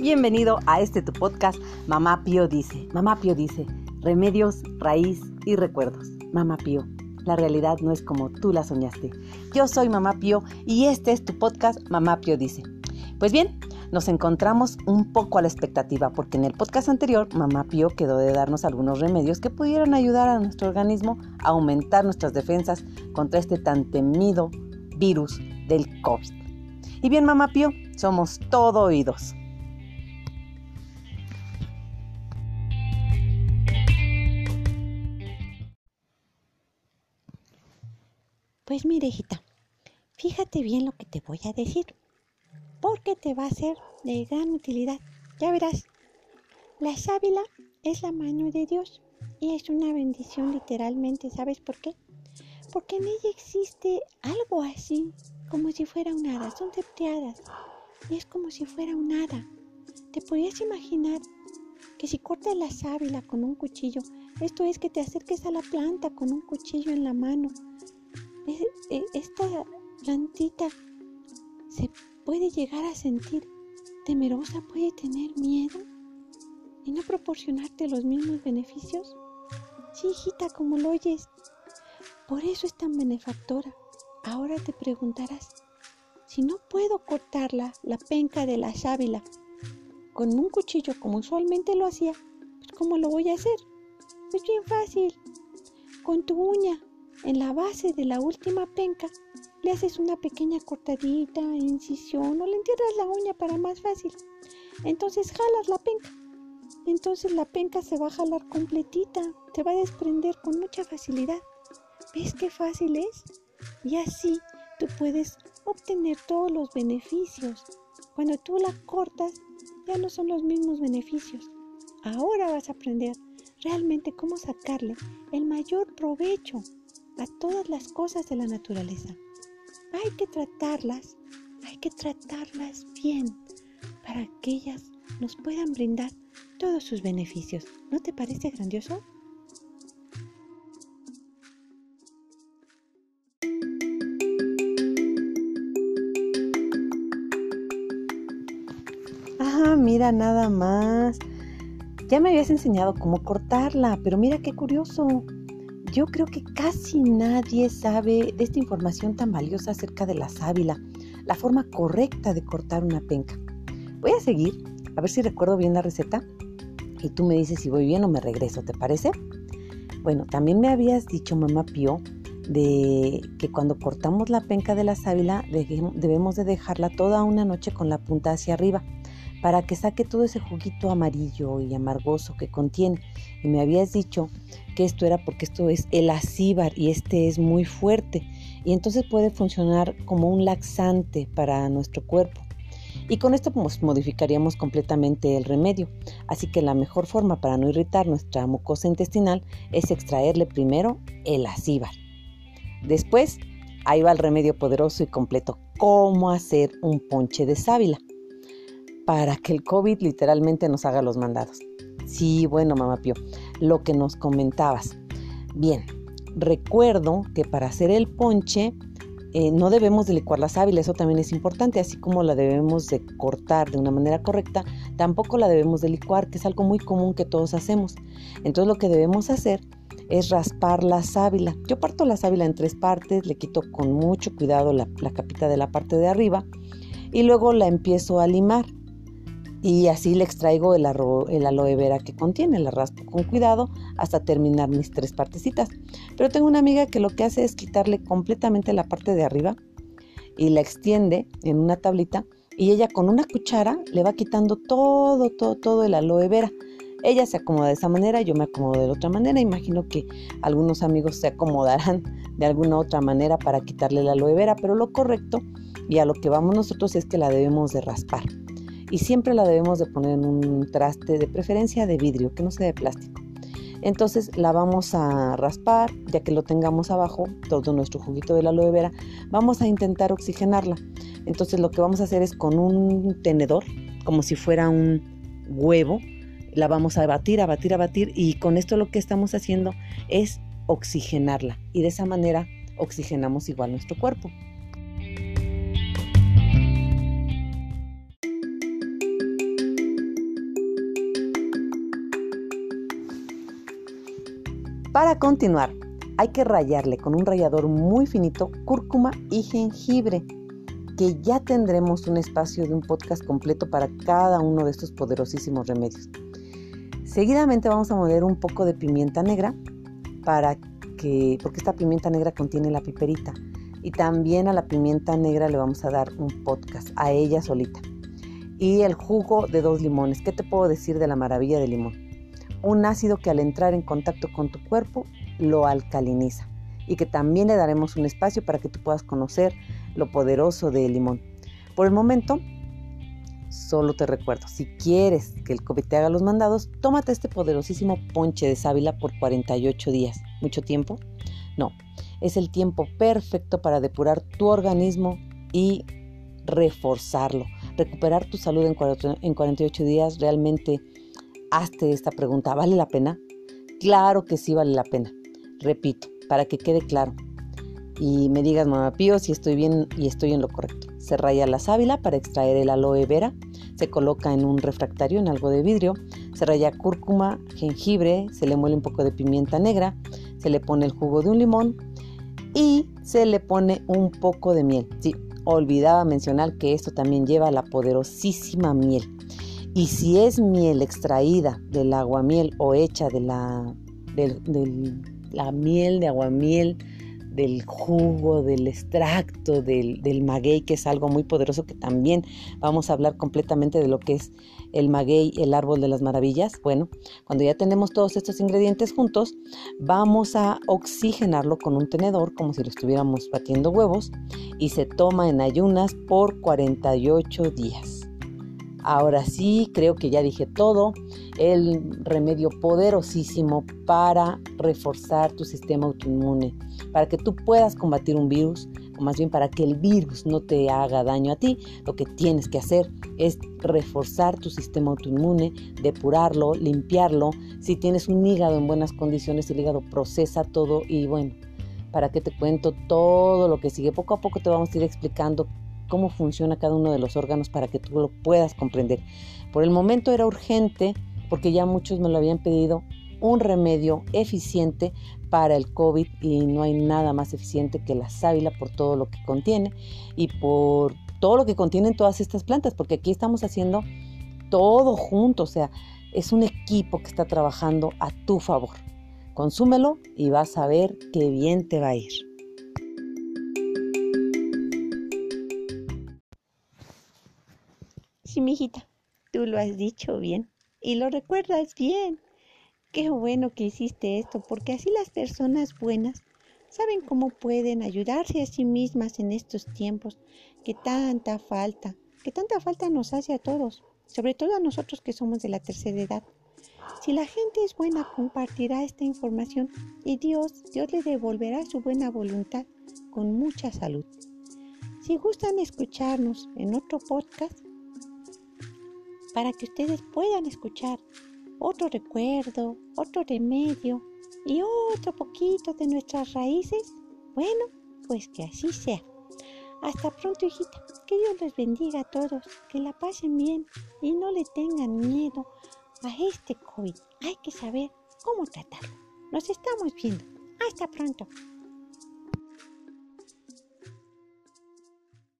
Bienvenido a este tu podcast, Mamá Pío dice. Mamá Pío dice, remedios, raíz y recuerdos. Mamá Pío, la realidad no es como tú la soñaste. Yo soy Mamá Pío y este es tu podcast, Mamá Pío dice. Pues bien, nos encontramos un poco a la expectativa porque en el podcast anterior Mamá Pío quedó de darnos algunos remedios que pudieran ayudar a nuestro organismo a aumentar nuestras defensas contra este tan temido virus del COVID. Y bien, Mamá Pío, somos todo oídos. Pues mire, hijita, fíjate bien lo que te voy a decir, porque te va a ser de gran utilidad. Ya verás, la sábila es la mano de Dios y es una bendición literalmente. ¿Sabes por qué? Porque en ella existe algo así, como si fuera un hada. Son septeadas y es como si fuera un hada. ¿Te podías imaginar que si cortas la sábila con un cuchillo, esto es que te acerques a la planta con un cuchillo en la mano e, esta plantita se puede llegar a sentir temerosa, puede tener miedo y no proporcionarte los mismos beneficios? Sí, hijita, como lo oyes. Por eso es tan benefactora. Ahora te preguntarás, si no puedo cortarla, la penca de la sábila, con un cuchillo como usualmente lo hacía, pues ¿cómo lo voy a hacer? Es bien fácil. Con tu uña en la base de la última penca le haces una pequeña cortadita, incisión o le entierras la uña para más fácil. Entonces jalas la penca. Entonces la penca se va a jalar completita, te va a desprender con mucha facilidad. ¿Ves qué fácil es? Y así tú puedes obtener todos los beneficios. Cuando tú la cortas, ya no son los mismos beneficios. Ahora vas a aprender realmente cómo sacarle el mayor provecho a todas las cosas de la naturaleza. Hay que tratarlas, hay que tratarlas bien para que ellas nos puedan brindar todos sus beneficios. ¿No te parece grandioso? Ah, mira nada más. Ya me habías enseñado cómo cortarla, pero mira qué curioso. Yo creo que casi nadie sabe de esta información tan valiosa acerca de la sábila, la forma correcta de cortar una penca. Voy a seguir, a ver si recuerdo bien la receta y tú me dices si voy bien o me regreso, ¿te parece? Bueno, también me habías dicho, mamá Pío, de que cuando cortamos la penca de la sábila debemos de dejarla toda una noche con la punta hacia arriba para que saque todo ese juguito amarillo y amargoso que contiene. Y me habías dicho que esto era porque esto es el acíbar y este es muy fuerte y entonces puede funcionar como un laxante para nuestro cuerpo. Y con esto pues, modificaríamos completamente el remedio. Así que la mejor forma para no irritar nuestra mucosa intestinal es extraerle primero el acíbar. Después, ahí va el remedio poderoso y completo, cómo hacer un ponche de sábila para que el COVID literalmente nos haga los mandados. Sí, bueno, mamá Pío, lo que nos comentabas. Bien, recuerdo que para hacer el ponche eh, no debemos de licuar la sábila, eso también es importante, así como la debemos de cortar de una manera correcta, tampoco la debemos de licuar, que es algo muy común que todos hacemos. Entonces lo que debemos hacer es raspar la sábila. Yo parto la sábila en tres partes, le quito con mucho cuidado la, la capita de la parte de arriba y luego la empiezo a limar y así le extraigo el, el aloe vera que contiene, la raspo con cuidado hasta terminar mis tres partecitas. Pero tengo una amiga que lo que hace es quitarle completamente la parte de arriba y la extiende en una tablita y ella con una cuchara le va quitando todo, todo, todo el aloe vera. Ella se acomoda de esa manera, yo me acomodo de la otra manera. Imagino que algunos amigos se acomodarán de alguna otra manera para quitarle la aloe vera, pero lo correcto y a lo que vamos nosotros es que la debemos de raspar y siempre la debemos de poner en un traste de preferencia de vidrio, que no sea de plástico. Entonces la vamos a raspar, ya que lo tengamos abajo, todo nuestro juguito de la aloe vera, vamos a intentar oxigenarla. Entonces lo que vamos a hacer es con un tenedor, como si fuera un huevo, la vamos a batir, a batir, a batir y con esto lo que estamos haciendo es oxigenarla y de esa manera oxigenamos igual nuestro cuerpo. Para continuar, hay que rayarle con un rallador muy finito cúrcuma y jengibre, que ya tendremos un espacio de un podcast completo para cada uno de estos poderosísimos remedios. Seguidamente vamos a moler un poco de pimienta negra para que, porque esta pimienta negra contiene la piperita. Y también a la pimienta negra le vamos a dar un podcast, a ella solita. Y el jugo de dos limones. ¿Qué te puedo decir de la maravilla del limón? Un ácido que al entrar en contacto con tu cuerpo lo alcaliniza y que también le daremos un espacio para que tú puedas conocer lo poderoso del limón. Por el momento, solo te recuerdo, si quieres que el COVID te haga los mandados, tómate este poderosísimo ponche de sábila por 48 días. ¿Mucho tiempo? No, es el tiempo perfecto para depurar tu organismo y reforzarlo. Recuperar tu salud en 48 días, realmente hazte esta pregunta, ¿vale la pena? Claro que sí vale la pena. Repito, para que quede claro. Y me digas, mamá Pío, si estoy bien y estoy en lo correcto. Se raya la sábila para extraer el aloe vera. Se coloca en un refractario, en algo de vidrio. Se raya cúrcuma, jengibre, se le muele un poco de pimienta negra. Se le pone el jugo de un limón y se le pone un poco de miel. Sí, olvidaba mencionar que esto también lleva la poderosísima miel. Y si es miel extraída del aguamiel o hecha de la, del la miel de aguamiel, del jugo, del extracto, del, del, maguey, que es algo muy poderoso que también vamos a hablar completamente de lo que es el maguey, el árbol de las maravillas. Bueno, cuando ya tenemos todos estos ingredientes juntos, vamos a oxigenarlo con un tenedor como si lo estuviéramos batiendo huevos y se toma en ayunas por 48 días. Ahora sí, creo que ya dije todo. El remedio poderosísimo para reforzar tu sistema autoinmune, para que tú puedas combatir un virus, o más bien para que el virus no te haga daño a ti. Lo que tienes que hacer es reforzar tu sistema autoinmune, depurarlo, limpiarlo. Si tienes un hígado en buenas condiciones, el hígado procesa todo y bueno, para que te cuento todo lo que sigue. Poco a poco te vamos a ir explicando cómo funciona cada uno de los órganos para que tú lo puedas comprender. Por el momento era urgente porque ya muchos me lo habían pedido un remedio eficiente para el COVID y no hay nada más eficiente que la sábila por todo lo que contiene y por todo lo que contienen todas estas plantas, porque aquí estamos haciendo todo junto, o sea, es un equipo que está trabajando a tu favor. Consúmelo y vas a ver qué bien te va a ir. Sí, mijita, tú lo has dicho bien y lo recuerdas bien. Qué bueno que hiciste esto, porque así las personas buenas saben cómo pueden ayudarse a sí mismas en estos tiempos que tanta falta, que tanta falta nos hace a todos, sobre todo a nosotros que somos de la tercera edad. Si la gente es buena, compartirá esta información y Dios, Dios le devolverá su buena voluntad con mucha salud. Si gustan escucharnos en otro podcast, para que ustedes puedan escuchar otro recuerdo, otro remedio y otro poquito de nuestras raíces? Bueno, pues que así sea. Hasta pronto, hijita. Que Dios les bendiga a todos, que la pasen bien y no le tengan miedo a este COVID. Hay que saber cómo tratarlo. Nos estamos viendo. Hasta pronto.